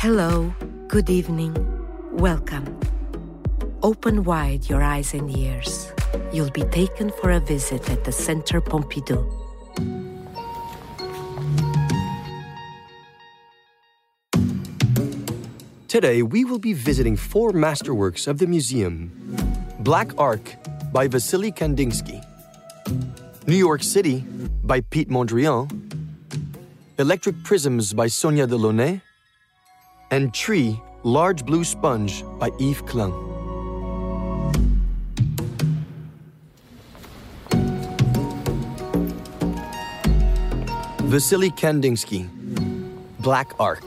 Hello, good evening, welcome. Open wide your eyes and ears. You'll be taken for a visit at the Centre Pompidou. Today, we will be visiting four masterworks of the museum Black Arc by Vasily Kandinsky, New York City by Piet Mondrian, Electric Prisms by Sonia Delaunay, and Tree Large Blue Sponge by Yves Klein. Vasily Kandinsky, Black Arc.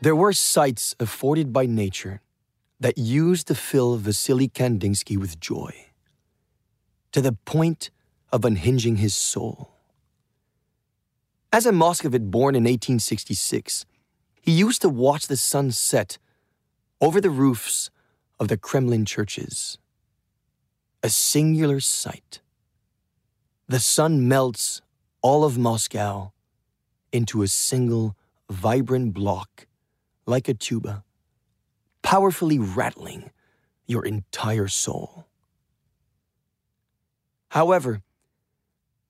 There were sights afforded by nature that used to fill Vasily Kandinsky with joy, to the point of unhinging his soul. As a Moscovite born in 1866, he used to watch the sun set over the roofs of the Kremlin churches. A singular sight. The sun melts all of Moscow into a single vibrant block like a tuba, powerfully rattling your entire soul. However,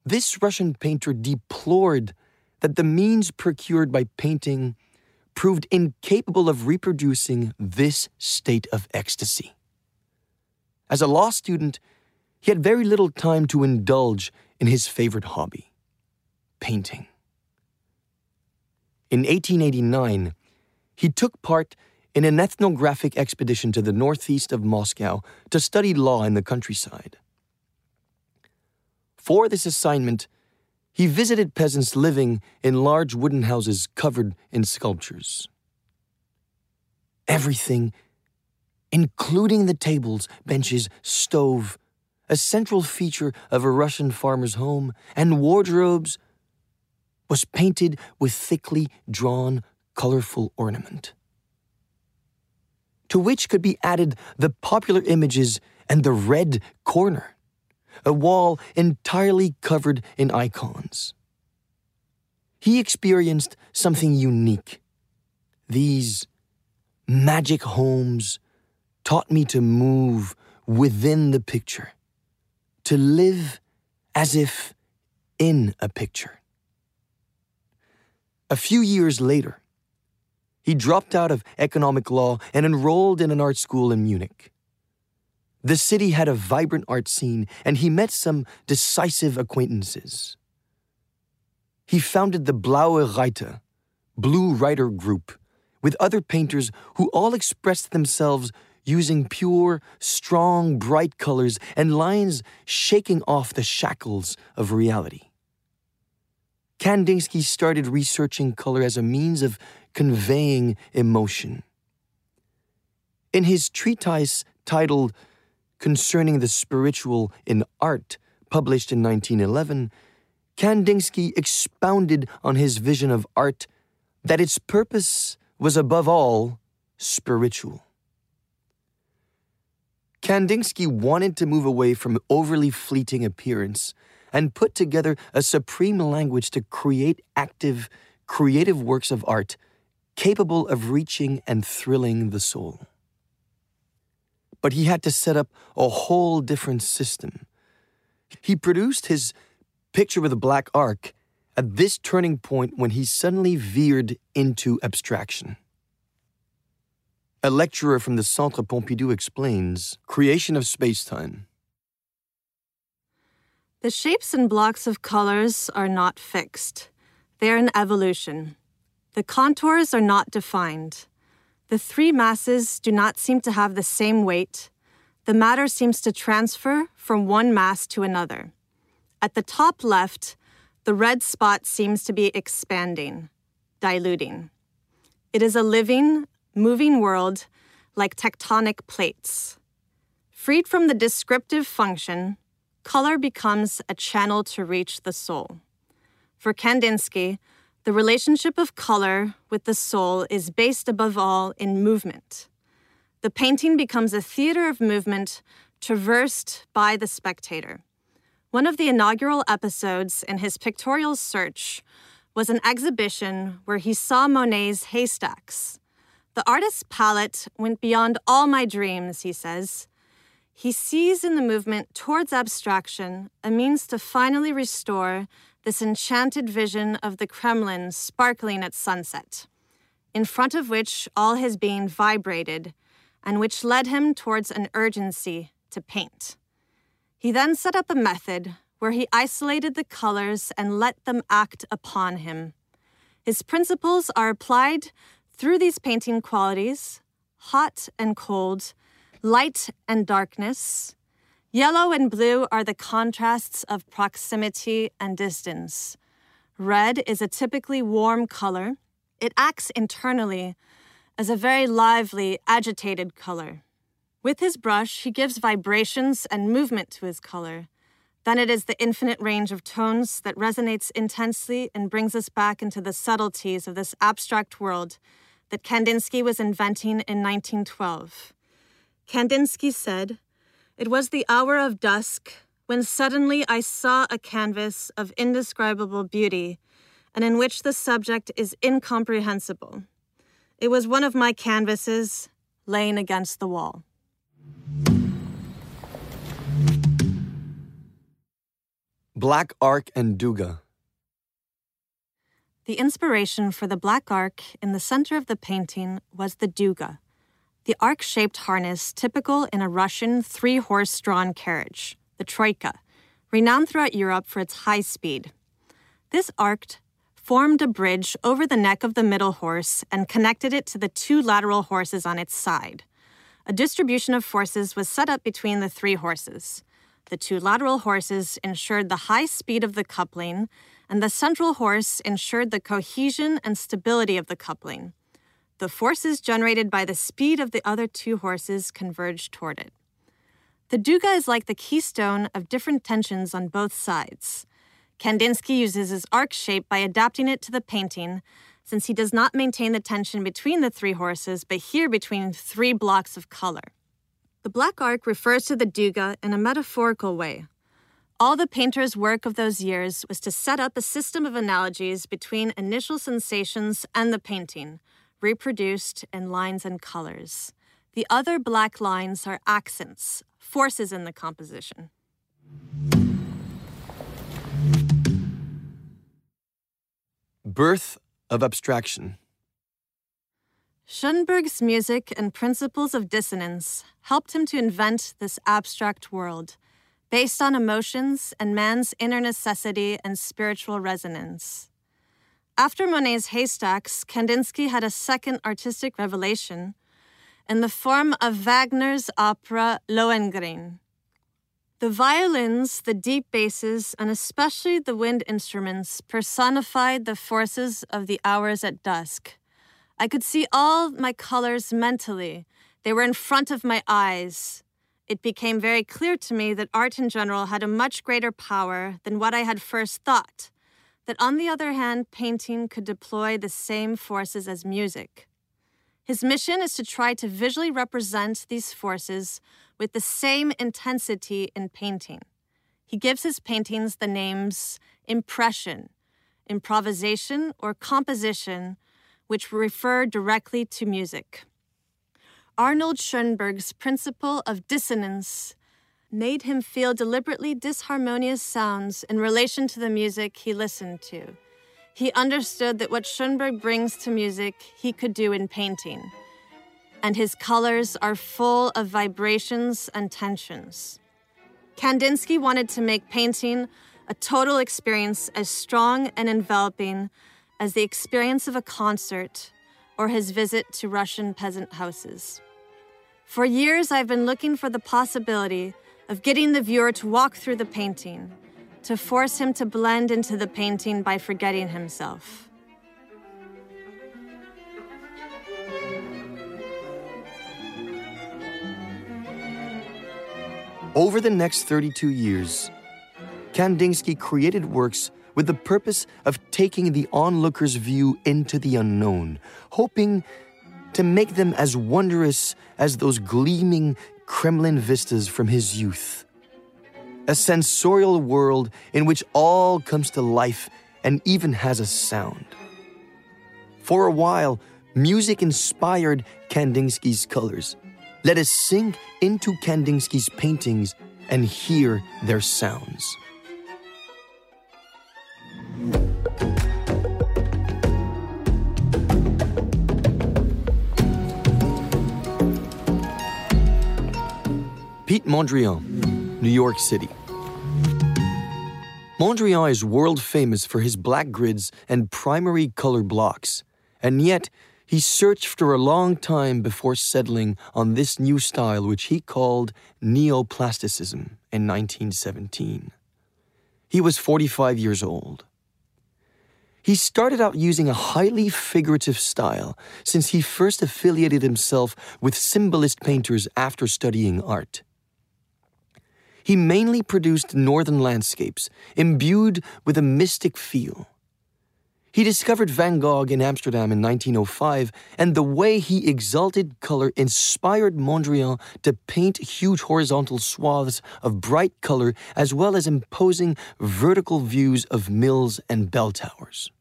this Russian painter deplored that the means procured by painting proved incapable of reproducing this state of ecstasy. As a law student, he had very little time to indulge in his favorite hobby painting. In 1889, he took part in an ethnographic expedition to the northeast of Moscow to study law in the countryside. For this assignment, he visited peasants living in large wooden houses covered in sculptures. Everything, including the tables, benches, stove, a central feature of a Russian farmer's home, and wardrobes, was painted with thickly drawn, colorful ornament. To which could be added the popular images and the red corner a wall entirely covered in icons. He experienced something unique. These magic homes taught me to move within the picture, to live as if in a picture. A few years later, he dropped out of economic law and enrolled in an art school in Munich. The city had a vibrant art scene, and he met some decisive acquaintances. He founded the Blaue Reiter, Blue Rider Group, with other painters who all expressed themselves using pure, strong, bright colors and lines shaking off the shackles of reality. Kandinsky started researching color as a means of conveying emotion. In his treatise titled concerning the spiritual in art, published in 1911, Kandinsky expounded on his vision of art that its purpose was above all spiritual. Kandinsky wanted to move away from overly fleeting appearance and put together a supreme language to create active, creative works of art capable of reaching and thrilling the soul but he had to set up a whole different system. He produced his picture with a black arc at this turning point when he suddenly veered into abstraction. A lecturer from the Centre Pompidou explains creation of spacetime. The shapes and blocks of colors are not fixed, they are in evolution. The contours are not defined. The three masses do not seem to have the same weight. The matter seems to transfer from one mass to another. At the top left, the red spot seems to be expanding, diluting. It is a living, moving world like tectonic plates. Freed from the descriptive function, color becomes a channel to reach the soul. For Kandinsky, the relationship of color with the soul is based above all in movement. The painting becomes a theater of movement traversed by the spectator. One of the inaugural episodes in his pictorial search was an exhibition where he saw Monet's haystacks. The artist's palette went beyond all my dreams, he says. He sees in the movement towards abstraction a means to finally restore this enchanted vision of the Kremlin sparkling at sunset, in front of which all his being vibrated, and which led him towards an urgency to paint. He then set up a method where he isolated the colors and let them act upon him. His principles are applied through these painting qualities hot and cold, light and darkness. Yellow and blue are the contrasts of proximity and distance. Red is a typically warm color. It acts internally as a very lively, agitated color. With his brush, he gives vibrations and movement to his color. Then it is the infinite range of tones that resonates intensely and brings us back into the subtleties of this abstract world that Kandinsky was inventing in 1912. Kandinsky said, It was the hour of dusk when suddenly I saw a canvas of indescribable beauty and in which the subject is incomprehensible. It was one of my canvases laying against the wall. Black Arc and Duga. The inspiration for the black arc in the center of the painting was the duga, the arc shaped harness typical in a Russian three horse drawn carriage, the troika, renowned throughout Europe for its high speed. This arc formed a bridge over the neck of the middle horse and connected it to the two lateral horses on its side. A distribution of forces was set up between the three horses. The two lateral horses ensured the high speed of the coupling, and the central horse ensured the cohesion and stability of the coupling. The forces generated by the speed of the other two horses converge toward it. The duga is like the keystone of different tensions on both sides. Kandinsky uses his arc shape by adapting it to the painting, since he does not maintain the tension between the three horses, but here between three blocks of color. The black arc refers to the duga in a metaphorical way. All the painter's work of those years was to set up a system of analogies between initial sensations and the painting, reproduced in lines and colors. The other black lines are accents, forces in the composition. Birth of Abstraction. Schoenberg's music and principles of dissonance helped him to invent this abstract world, based on emotions and man's inner necessity and spiritual resonance. After Monet's haystacks, Kandinsky had a second artistic revelation in the form of Wagner's opera Lohengrin. The violins, the deep basses, and especially the wind instruments personified the forces of the hours at dusk I could see all my colors mentally. They were in front of my eyes. It became very clear to me that art in general had a much greater power than what I had first thought. That, on the other hand, painting could deploy the same forces as music. His mission is to try to visually represent these forces with the same intensity in painting. He gives his paintings the names impression, improvisation, or composition which refer directly to music. Arnold Schoenberg's principle of dissonance made him feel deliberately disharmonious sounds in relation to the music he listened to. He understood that what Schoenberg brings to music, he could do in painting. And his colors are full of vibrations and tensions. Kandinsky wanted to make painting a total experience as strong and enveloping as the experience of a concert or his visit to Russian peasant houses. For years, I've been looking for the possibility of getting the viewer to walk through the painting, to force him to blend into the painting by forgetting himself. Over the next 32 years, Kandinsky created works with the purpose of taking the onlooker's view into the unknown, hoping to make them as wondrous as those gleaming Kremlin vistas from his youth. A sensorial world in which all comes to life and even has a sound. For a while, music inspired Kandinsky's colors. Let us sink into Kandinsky's paintings and hear their sounds. Piet Mondrian, New York City. Mondrian is world famous for his black grids and primary color blocks, and yet he searched for a long time before settling on this new style, which he called neoplasticism in 1917. He was 45 years old. He started out using a highly figurative style since he first affiliated himself with symbolist painters after studying art. He mainly produced northern landscapes, imbued with a mystic feel. He discovered Van Gogh in Amsterdam in 1905, and the way he exalted color inspired Mondrian to paint huge horizontal swaths of bright color as well as imposing vertical views of mills and bell towers.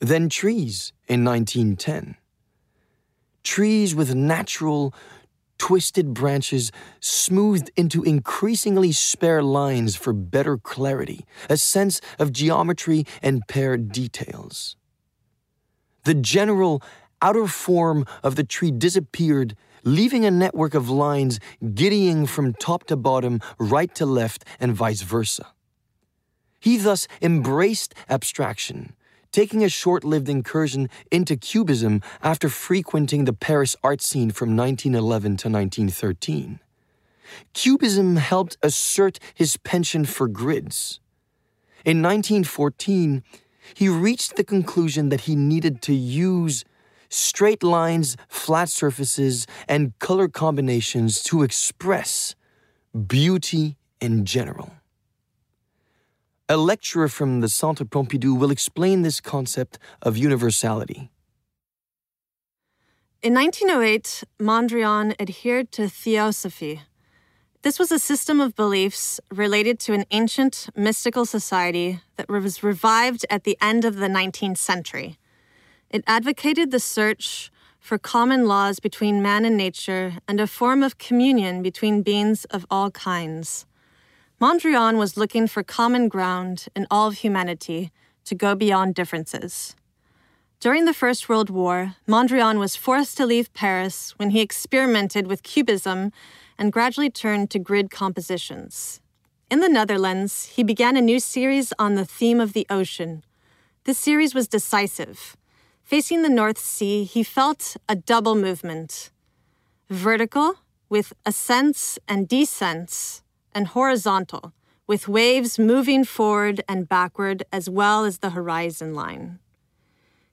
Then trees in 1910. Trees with natural, twisted branches smoothed into increasingly spare lines for better clarity, a sense of geometry and paired details. The general outer form of the tree disappeared, leaving a network of lines giddying from top to bottom, right to left, and vice versa. He thus embraced abstraction taking a short lived incursion into Cubism after frequenting the Paris art scene from 1911 to 1913. Cubism helped assert his penchant for grids. In 1914, he reached the conclusion that he needed to use straight lines, flat surfaces, and color combinations to express beauty in general. A lecturer from the Centre Pompidou will explain this concept of universality. In 1908, Mondrian adhered to Theosophy. This was a system of beliefs related to an ancient mystical society that was revived at the end of the 19th century. It advocated the search for common laws between man and nature and a form of communion between beings of all kinds. Mondrian was looking for common ground in all of humanity to go beyond differences. During the First World War, Mondrian was forced to leave Paris when he experimented with Cubism and gradually turned to grid compositions. In the Netherlands, he began a new series on the theme of the ocean. This series was decisive. Facing the North Sea, he felt a double movement vertical, with ascents and descents, and horizontal, with waves moving forward and backward as well as the horizon line.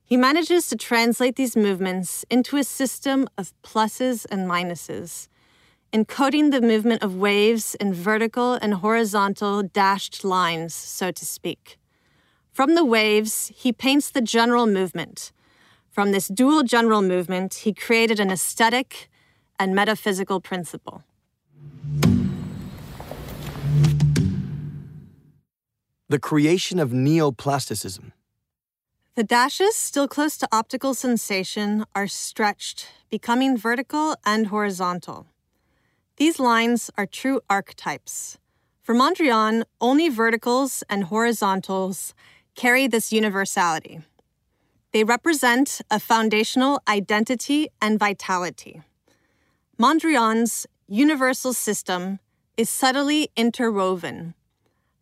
He manages to translate these movements into a system of pluses and minuses, encoding the movement of waves in vertical and horizontal dashed lines, so to speak. From the waves, he paints the general movement. From this dual general movement, he created an aesthetic and metaphysical principle. The creation of neoplasticism. The dashes, still close to optical sensation, are stretched, becoming vertical and horizontal. These lines are true archetypes. For Mondrian, only verticals and horizontals carry this universality. They represent a foundational identity and vitality. Mondrian's universal system is subtly interwoven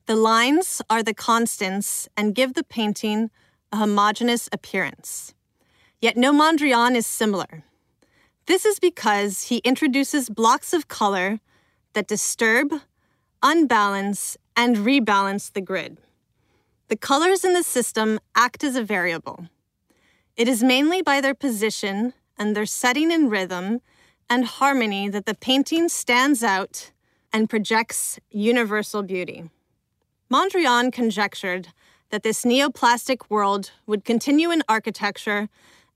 the lines are the constants and give the painting a homogeneous appearance. Yet no Mondrian is similar. This is because he introduces blocks of color that disturb, unbalance, and rebalance the grid. The colors in the system act as a variable. It is mainly by their position and their setting in rhythm and harmony that the painting stands out and projects universal beauty. Mondrian conjectured that this neoplastic world would continue in architecture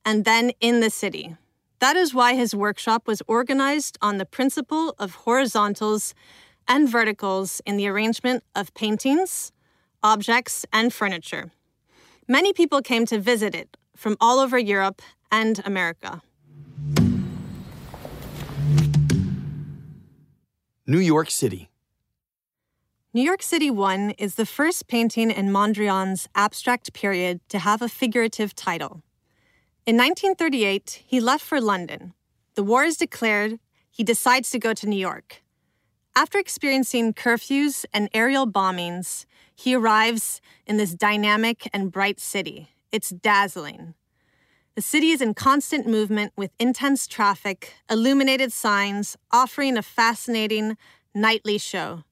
and then in the city. That is why his workshop was organized on the principle of horizontals and verticals in the arrangement of paintings, objects, and furniture. Many people came to visit it from all over Europe and America. New York City. New York City 1 is the first painting in Mondrian's abstract period to have a figurative title. In 1938, he left for London. The war is declared. He decides to go to New York. After experiencing curfews and aerial bombings, he arrives in this dynamic and bright city. It's dazzling. The city is in constant movement with intense traffic, illuminated signs, offering a fascinating nightly show.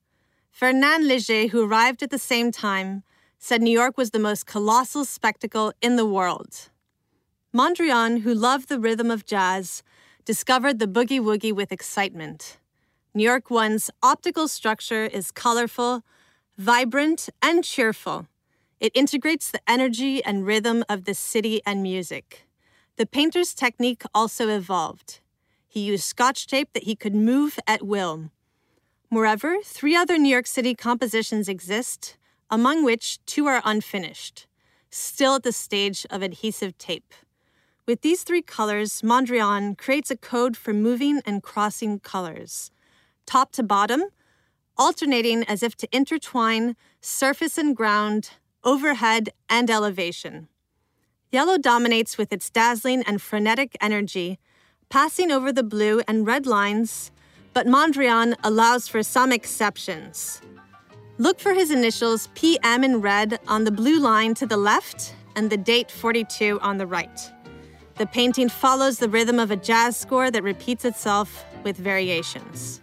Fernand Léger, who arrived at the same time, said New York was the most colossal spectacle in the world. Mondrian, who loved the rhythm of jazz, discovered the boogie woogie with excitement. New York One's optical structure is colorful, vibrant, and cheerful. It integrates the energy and rhythm of the city and music. The painter's technique also evolved. He used scotch tape that he could move at will. Moreover, three other New York City compositions exist, among which two are unfinished, still at the stage of adhesive tape. With these three colors, Mondrian creates a code for moving and crossing colors, top to bottom, alternating as if to intertwine surface and ground, overhead and elevation. Yellow dominates with its dazzling and frenetic energy, passing over the blue and red lines, but Mondrian allows for some exceptions. Look for his initials PM in red on the blue line to the left and the date 42 on the right. The painting follows the rhythm of a jazz score that repeats itself with variations.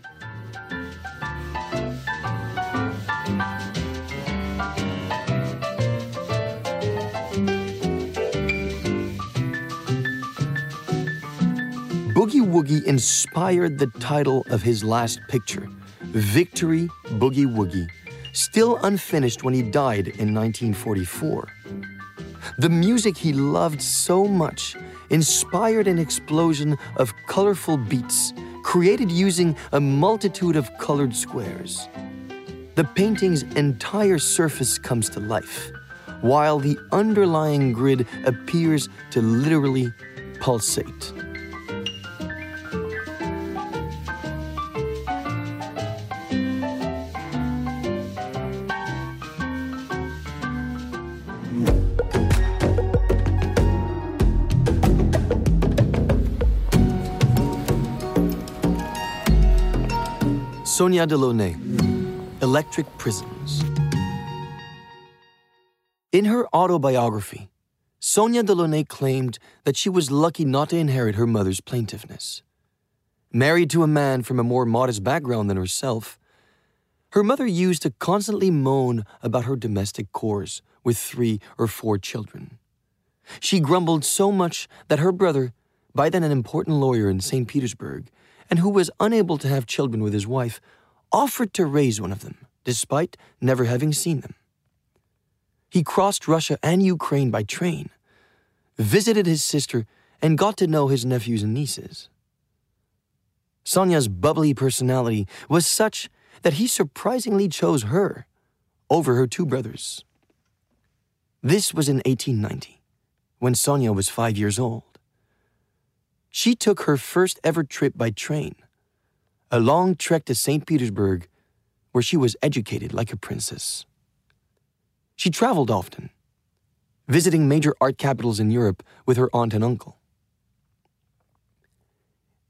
Boogie Woogie inspired the title of his last picture, Victory Boogie Woogie, still unfinished when he died in 1944. The music he loved so much inspired an explosion of colorful beats created using a multitude of colored squares. The painting's entire surface comes to life, while the underlying grid appears to literally pulsate. Sonia Delaunay, Electric Prisms. In her autobiography, Sonia Delaunay claimed that she was lucky not to inherit her mother's plaintiveness. Married to a man from a more modest background than herself, her mother used to constantly moan about her domestic chores with three or four children. She grumbled so much that her brother, by then an important lawyer in St. Petersburg, and who was unable to have children with his wife, offered to raise one of them, despite never having seen them. He crossed Russia and Ukraine by train, visited his sister, and got to know his nephews and nieces. Sonia's bubbly personality was such that he surprisingly chose her over her two brothers. This was in 1890, when Sonia was five years old she took her first ever trip by train, a long trek to St. Petersburg, where she was educated like a princess. She traveled often, visiting major art capitals in Europe with her aunt and uncle.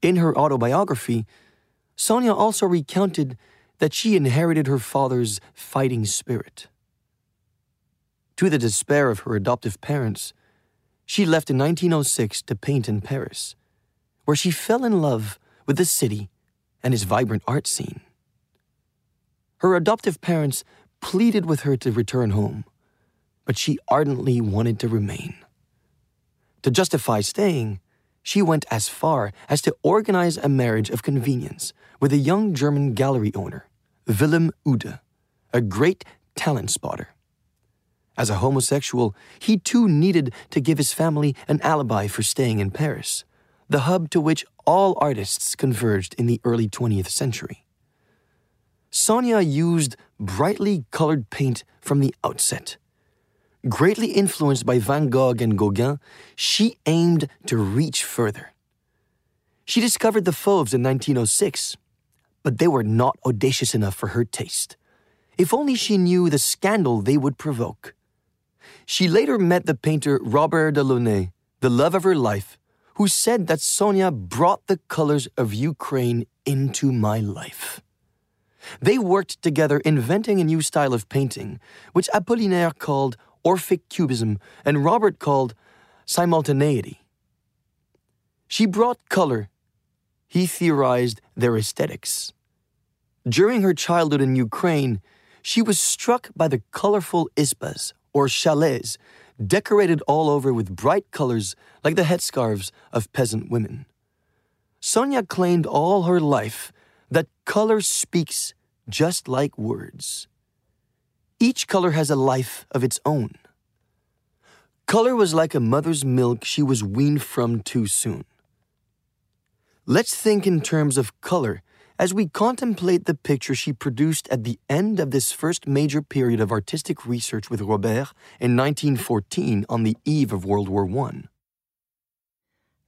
In her autobiography, Sonia also recounted that she inherited her father's fighting spirit. To the despair of her adoptive parents, she left in 1906 to paint in Paris where she fell in love with the city and its vibrant art scene. Her adoptive parents pleaded with her to return home, but she ardently wanted to remain. To justify staying, she went as far as to organize a marriage of convenience with a young German gallery owner, Wilhelm Uhde, a great talent spotter. As a homosexual, he too needed to give his family an alibi for staying in Paris the hub to which all artists converged in the early 20th century. Sonia used brightly colored paint from the outset. Greatly influenced by Van Gogh and Gauguin, she aimed to reach further. She discovered the Fauves in 1906, but they were not audacious enough for her taste. If only she knew the scandal they would provoke. She later met the painter Robert Delaunay, the love of her life, who said that Sonia brought the colors of Ukraine into my life. They worked together inventing a new style of painting, which Apollinaire called Orphic Cubism and Robert called simultaneity. She brought color. He theorized their aesthetics. During her childhood in Ukraine, she was struck by the colorful isbas, or chalets, decorated all over with bright colors like the headscarves of peasant women. Sonia claimed all her life that color speaks just like words. Each color has a life of its own. Color was like a mother's milk she was weaned from too soon. Let's think in terms of color as we contemplate the picture she produced at the end of this first major period of artistic research with Robert in 1914 on the eve of World War I.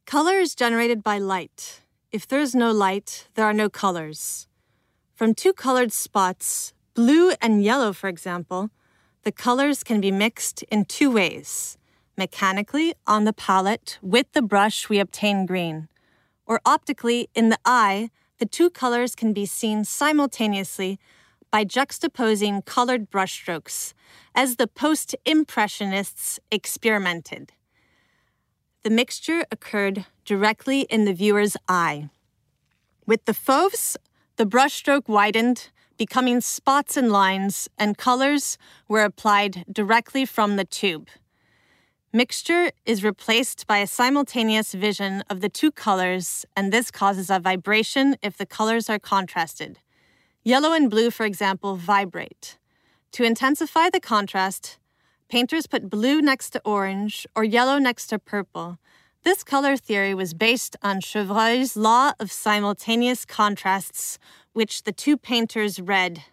Color is generated by light. If there is no light, there are no colors. From two colored spots, blue and yellow, for example, the colors can be mixed in two ways. Mechanically, on the palette, with the brush, we obtain green. Or optically, in the eye, the two colors can be seen simultaneously by juxtaposing colored brushstrokes, as the post Impressionists experimented. The mixture occurred directly in the viewer's eye. With the Fauves, the brushstroke widened, becoming spots and lines, and colors were applied directly from the tube. Mixture is replaced by a simultaneous vision of the two colors, and this causes a vibration if the colors are contrasted. Yellow and blue, for example, vibrate. To intensify the contrast, painters put blue next to orange or yellow next to purple. This color theory was based on Chevreul's law of simultaneous contrasts, which the two painters read.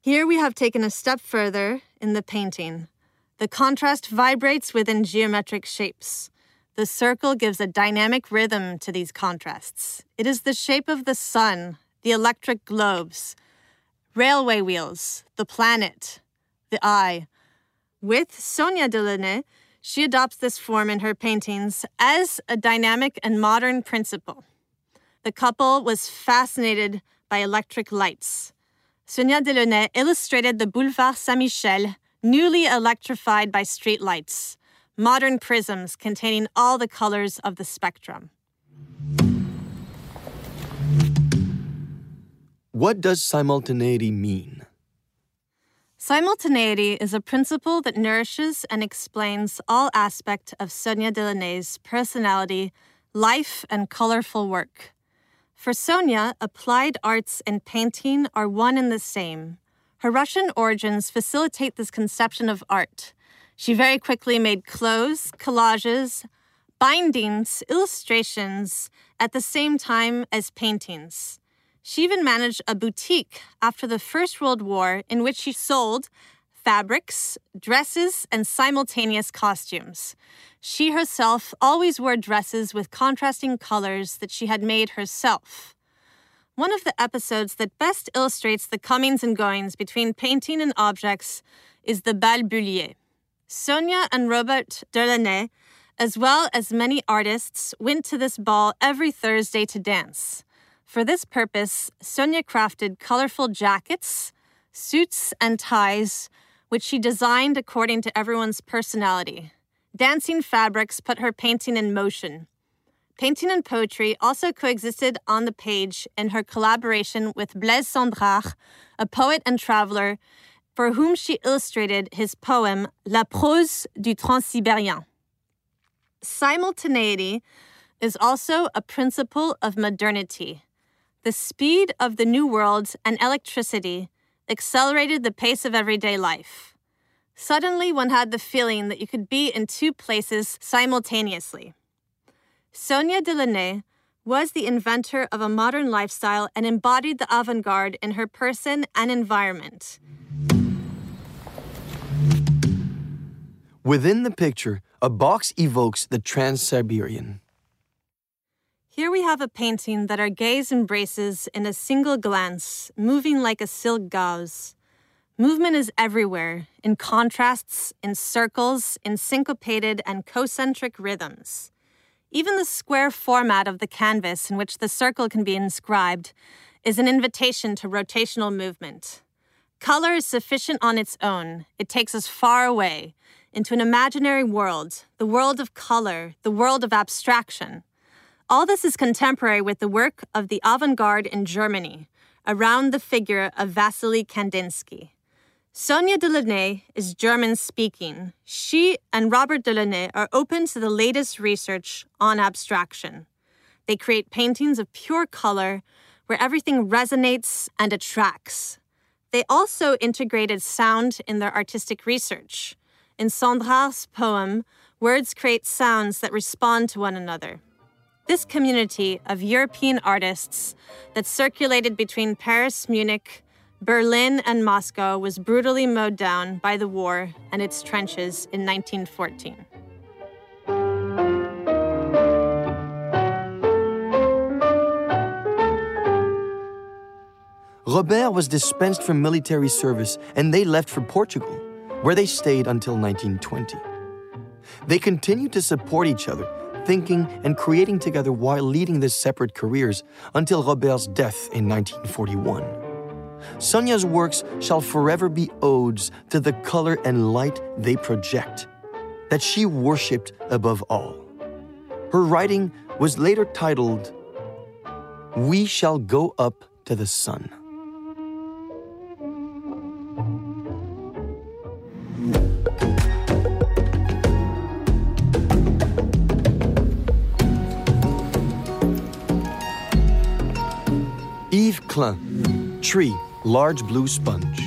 Here we have taken a step further in the painting. The contrast vibrates within geometric shapes. The circle gives a dynamic rhythm to these contrasts. It is the shape of the sun, the electric globes, railway wheels, the planet, the eye, with Sonia Delaunay, she adopts this form in her paintings as a dynamic and modern principle. The couple was fascinated by electric lights. Sonia Delaunay illustrated the Boulevard Saint Michel, newly electrified by street lights, modern prisms containing all the colors of the spectrum. What does simultaneity mean? Simultaneity is a principle that nourishes and explains all aspect of Sonia Delaunay's personality, life, and colorful work. For Sonia, applied arts and painting are one and the same. Her Russian origins facilitate this conception of art. She very quickly made clothes, collages, bindings, illustrations at the same time as paintings. She even managed a boutique after the First World War in which she sold fabrics, dresses, and simultaneous costumes. She herself always wore dresses with contrasting colors that she had made herself. One of the episodes that best illustrates the comings and goings between painting and objects is the Bal Bullier. Sonia and Robert Delaunay, as well as many artists, went to this ball every Thursday to dance. For this purpose, Sonia crafted colorful jackets, suits, and ties, which she designed according to everyone's personality. Dancing fabrics put her painting in motion. Painting and poetry also coexisted on the page in her collaboration with Blaise Cendrars, a poet and traveler, for whom she illustrated his poem La prose du Transsibérien. Simultaneity is also a principle of modernity. The speed of the New World and electricity accelerated the pace of everyday life. Suddenly, one had the feeling that you could be in two places simultaneously. Sonia Delaunay was the inventor of a modern lifestyle and embodied the avant garde in her person and environment. Within the picture, a box evokes the Trans Siberian. Here we have a painting that our gaze embraces in a single glance, moving like a silk gauze. Movement is everywhere, in contrasts, in circles, in syncopated and concentric rhythms. Even the square format of the canvas in which the circle can be inscribed is an invitation to rotational movement. Color is sufficient on its own, it takes us far away into an imaginary world, the world of color, the world of abstraction. All this is contemporary with the work of the avant garde in Germany around the figure of Vasily Kandinsky. Sonia Delaunay is German speaking. She and Robert Delaunay are open to the latest research on abstraction. They create paintings of pure color where everything resonates and attracts. They also integrated sound in their artistic research. In Cendrars' poem, words create sounds that respond to one another. This community of European artists that circulated between Paris, Munich, Berlin and Moscow was brutally mowed down by the war and its trenches in 1914. Robert was dispensed from military service and they left for Portugal, where they stayed until 1920. They continued to support each other, thinking and creating together while leading their separate careers until Robert's death in 1941. Sonia's works shall forever be odes to the color and light they project, that she worshipped above all. Her writing was later titled, We Shall Go Up to the Sun. Yves Klein, Tree large blue sponge.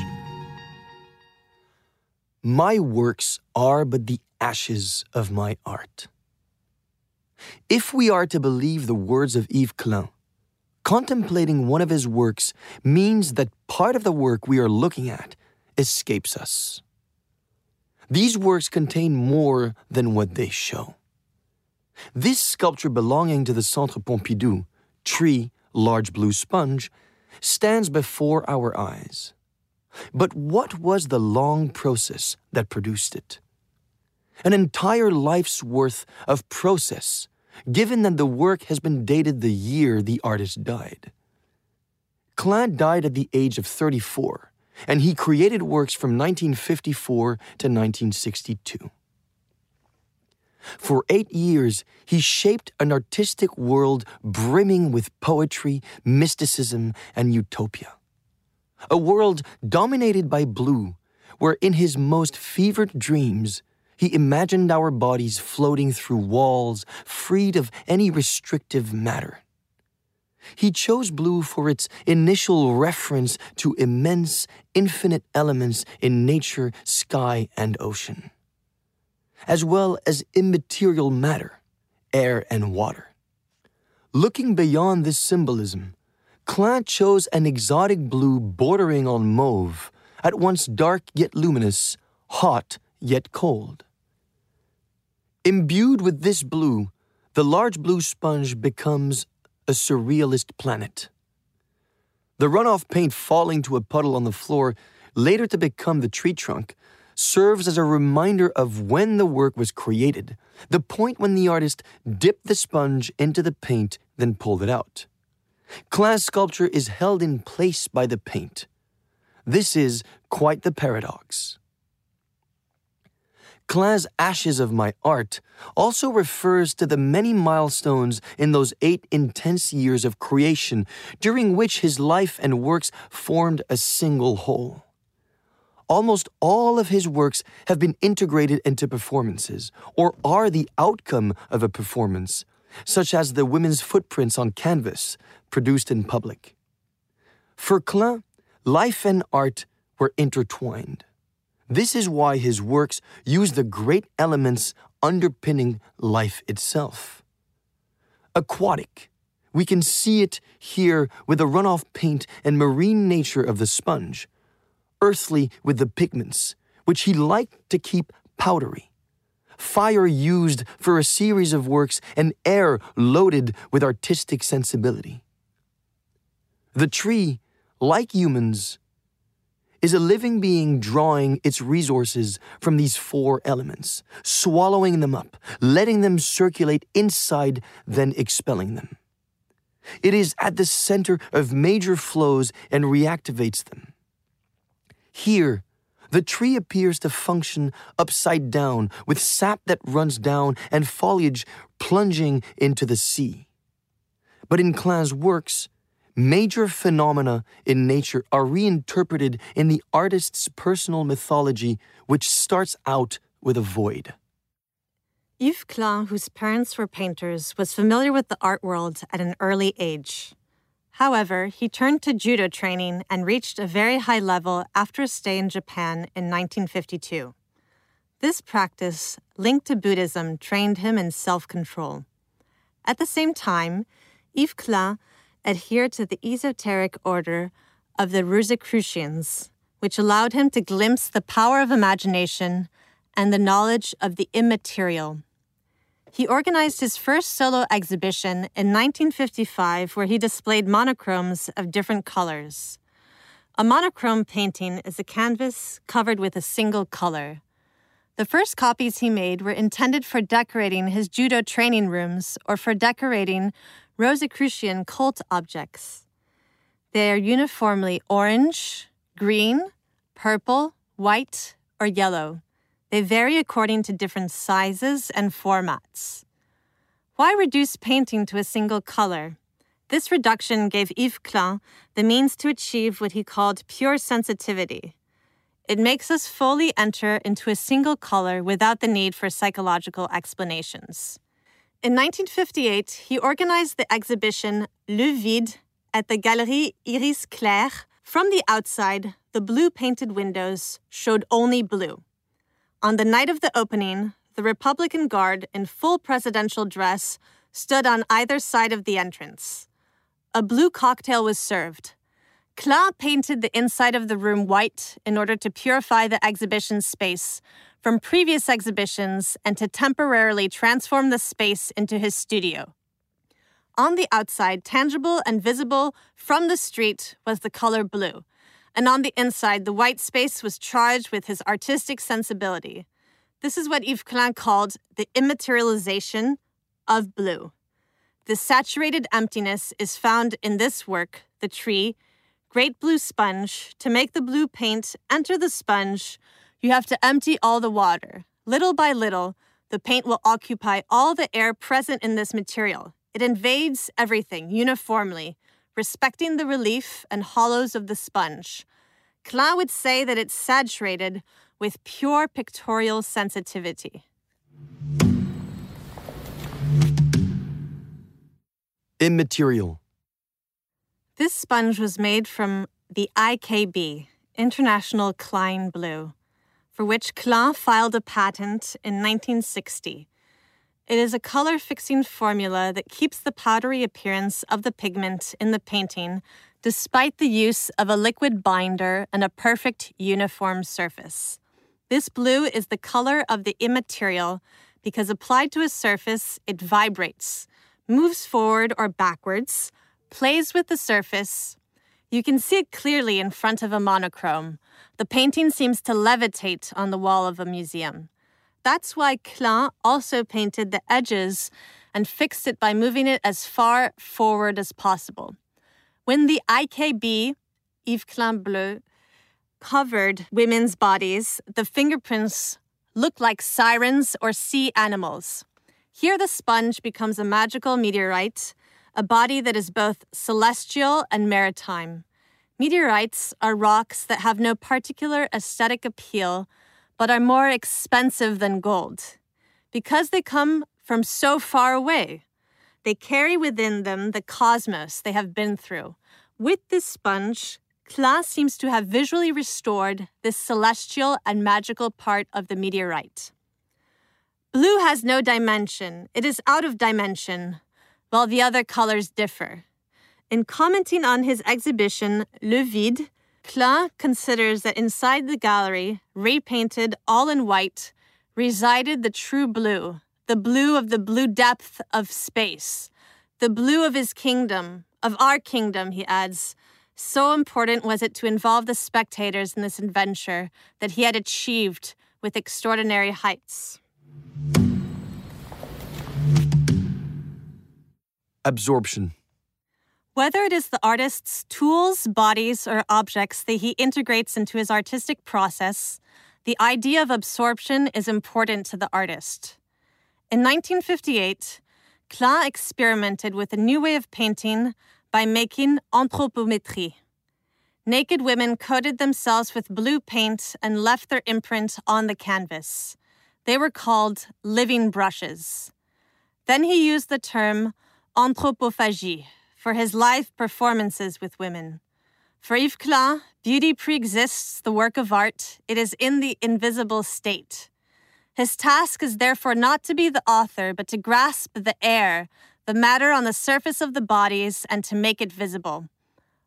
My works are but the ashes of my art. If we are to believe the words of Yves Klein, contemplating one of his works means that part of the work we are looking at escapes us. These works contain more than what they show. This sculpture belonging to the Centre Pompidou, tree, large blue sponge, stands before our eyes. But what was the long process that produced it? An entire life's worth of process, given that the work has been dated the year the artist died. Klein died at the age of 34, and he created works from 1954 to 1962. For eight years, he shaped an artistic world brimming with poetry, mysticism, and utopia. A world dominated by blue, where in his most fevered dreams, he imagined our bodies floating through walls, freed of any restrictive matter. He chose blue for its initial reference to immense, infinite elements in nature, sky, and ocean as well as immaterial matter, air and water. Looking beyond this symbolism, Klein chose an exotic blue bordering on mauve, at once dark yet luminous, hot yet cold. Imbued with this blue, the large blue sponge becomes a surrealist planet. The runoff paint falling to a puddle on the floor, later to become the tree trunk, serves as a reminder of when the work was created, the point when the artist dipped the sponge into the paint, then pulled it out. Klein's sculpture is held in place by the paint. This is quite the paradox. Klein's Ashes of My Art also refers to the many milestones in those eight intense years of creation during which his life and works formed a single whole almost all of his works have been integrated into performances or are the outcome of a performance, such as the women's footprints on canvas produced in public. For Klein, life and art were intertwined. This is why his works use the great elements underpinning life itself. Aquatic, We can see it here with the runoff paint and marine nature of the sponge, earthly with the pigments, which he liked to keep powdery, fire used for a series of works, and air loaded with artistic sensibility. The tree, like humans, is a living being drawing its resources from these four elements, swallowing them up, letting them circulate inside, then expelling them. It is at the center of major flows and reactivates them. Here, the tree appears to function upside down, with sap that runs down and foliage plunging into the sea. But in Klein's works, major phenomena in nature are reinterpreted in the artist's personal mythology, which starts out with a void. Yves Klein, whose parents were painters, was familiar with the art world at an early age. However, he turned to judo training and reached a very high level after a stay in Japan in 1952. This practice, linked to Buddhism, trained him in self control. At the same time, Yves Klein adhered to the esoteric order of the Rosicrucians, which allowed him to glimpse the power of imagination and the knowledge of the immaterial. He organized his first solo exhibition in 1955 where he displayed monochromes of different colors. A monochrome painting is a canvas covered with a single color. The first copies he made were intended for decorating his judo training rooms or for decorating Rosicrucian cult objects. They are uniformly orange, green, purple, white, or yellow. They vary according to different sizes and formats. Why reduce painting to a single color? This reduction gave Yves Klein the means to achieve what he called pure sensitivity. It makes us fully enter into a single color without the need for psychological explanations. In 1958, he organized the exhibition Le Vide at the Galerie Iris Clert. From the outside, the blue painted windows showed only blue. On the night of the opening, the Republican Guard in full presidential dress stood on either side of the entrance. A blue cocktail was served. Klein painted the inside of the room white in order to purify the exhibition space from previous exhibitions and to temporarily transform the space into his studio. On the outside, tangible and visible from the street, was the color blue, and on the inside, the white space was charged with his artistic sensibility. This is what Yves Klein called the immaterialization of blue. The saturated emptiness is found in this work, The Tree, Great Blue Sponge. To make the blue paint enter the sponge, you have to empty all the water. Little by little, the paint will occupy all the air present in this material. It invades everything uniformly, respecting the relief and hollows of the sponge. Klein would say that it's saturated with pure pictorial sensitivity. Immaterial. This sponge was made from the IKB, International Klein Blue, for which Klein filed a patent in 1960. It is a color fixing formula that keeps the powdery appearance of the pigment in the painting despite the use of a liquid binder and a perfect uniform surface. This blue is the color of the immaterial because applied to a surface, it vibrates, moves forward or backwards, plays with the surface. You can see it clearly in front of a monochrome. The painting seems to levitate on the wall of a museum. That's why Klein also painted the edges and fixed it by moving it as far forward as possible. When the IKB, Yves Klein Bleu, covered women's bodies, the fingerprints look like sirens or sea animals. Here, the sponge becomes a magical meteorite, a body that is both celestial and maritime. Meteorites are rocks that have no particular aesthetic appeal, but are more expensive than gold. Because they come from so far away, they carry within them the cosmos they have been through. With this sponge, Klein seems to have visually restored this celestial and magical part of the meteorite. Blue has no dimension, it is out of dimension. while the other colors differ. In commenting on his exhibition, Le Vide, Klein considers that inside the gallery, repainted all in white, resided the true blue, the blue of the blue depth of space, the blue of his kingdom, of our kingdom, he adds. So important was it to involve the spectators in this adventure that he had achieved with extraordinary heights. Absorption. Whether it is the artist's tools, bodies, or objects that he integrates into his artistic process, the idea of absorption is important to the artist. In 1958, Klein experimented with a new way of painting by making anthropometrie. Naked women coated themselves with blue paint and left their imprint on the canvas. They were called living brushes. Then he used the term anthropophagie for his live performances with women. For Yves Klein, beauty preexists the work of art, it is in the invisible state. His task is therefore not to be the author, but to grasp the air, the matter on the surface of the bodies, and to make it visible.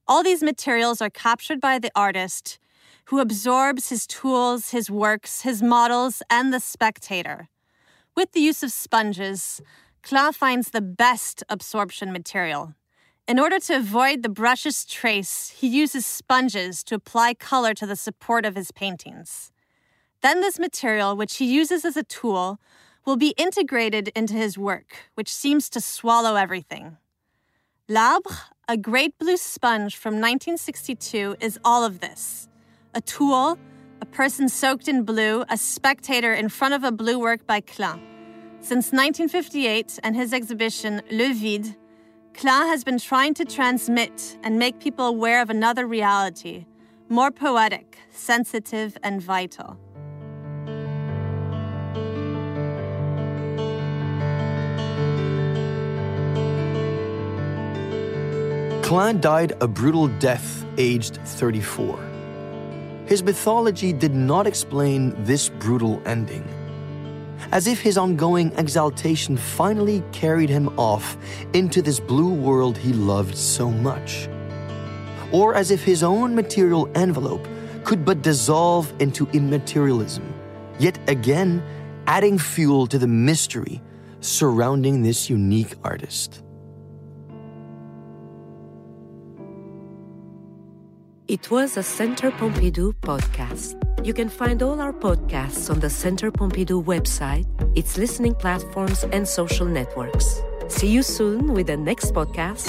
All these materials are captured by the artist, who absorbs his tools, his works, his models, and the spectator. With the use of sponges, Klein finds the best absorption material. In order to avoid the brush's trace, he uses sponges to apply color to the support of his paintings. Then, this material, which he uses as a tool, will be integrated into his work, which seems to swallow everything. L'Arbre, a great blue sponge from 1962, is all of this a tool, a person soaked in blue, a spectator in front of a blue work by Klein. Since 1958 and his exhibition Le Vide, Klein has been trying to transmit and make people aware of another reality, more poetic, sensitive, and vital. Klein died a brutal death aged 34. His mythology did not explain this brutal ending as if his ongoing exaltation finally carried him off into this blue world he loved so much. Or as if his own material envelope could but dissolve into immaterialism, yet again adding fuel to the mystery surrounding this unique artist. It was a Center Pompidou podcast. You can find all our podcasts on the Center Pompidou website, its listening platforms, and social networks. See you soon with the next podcast.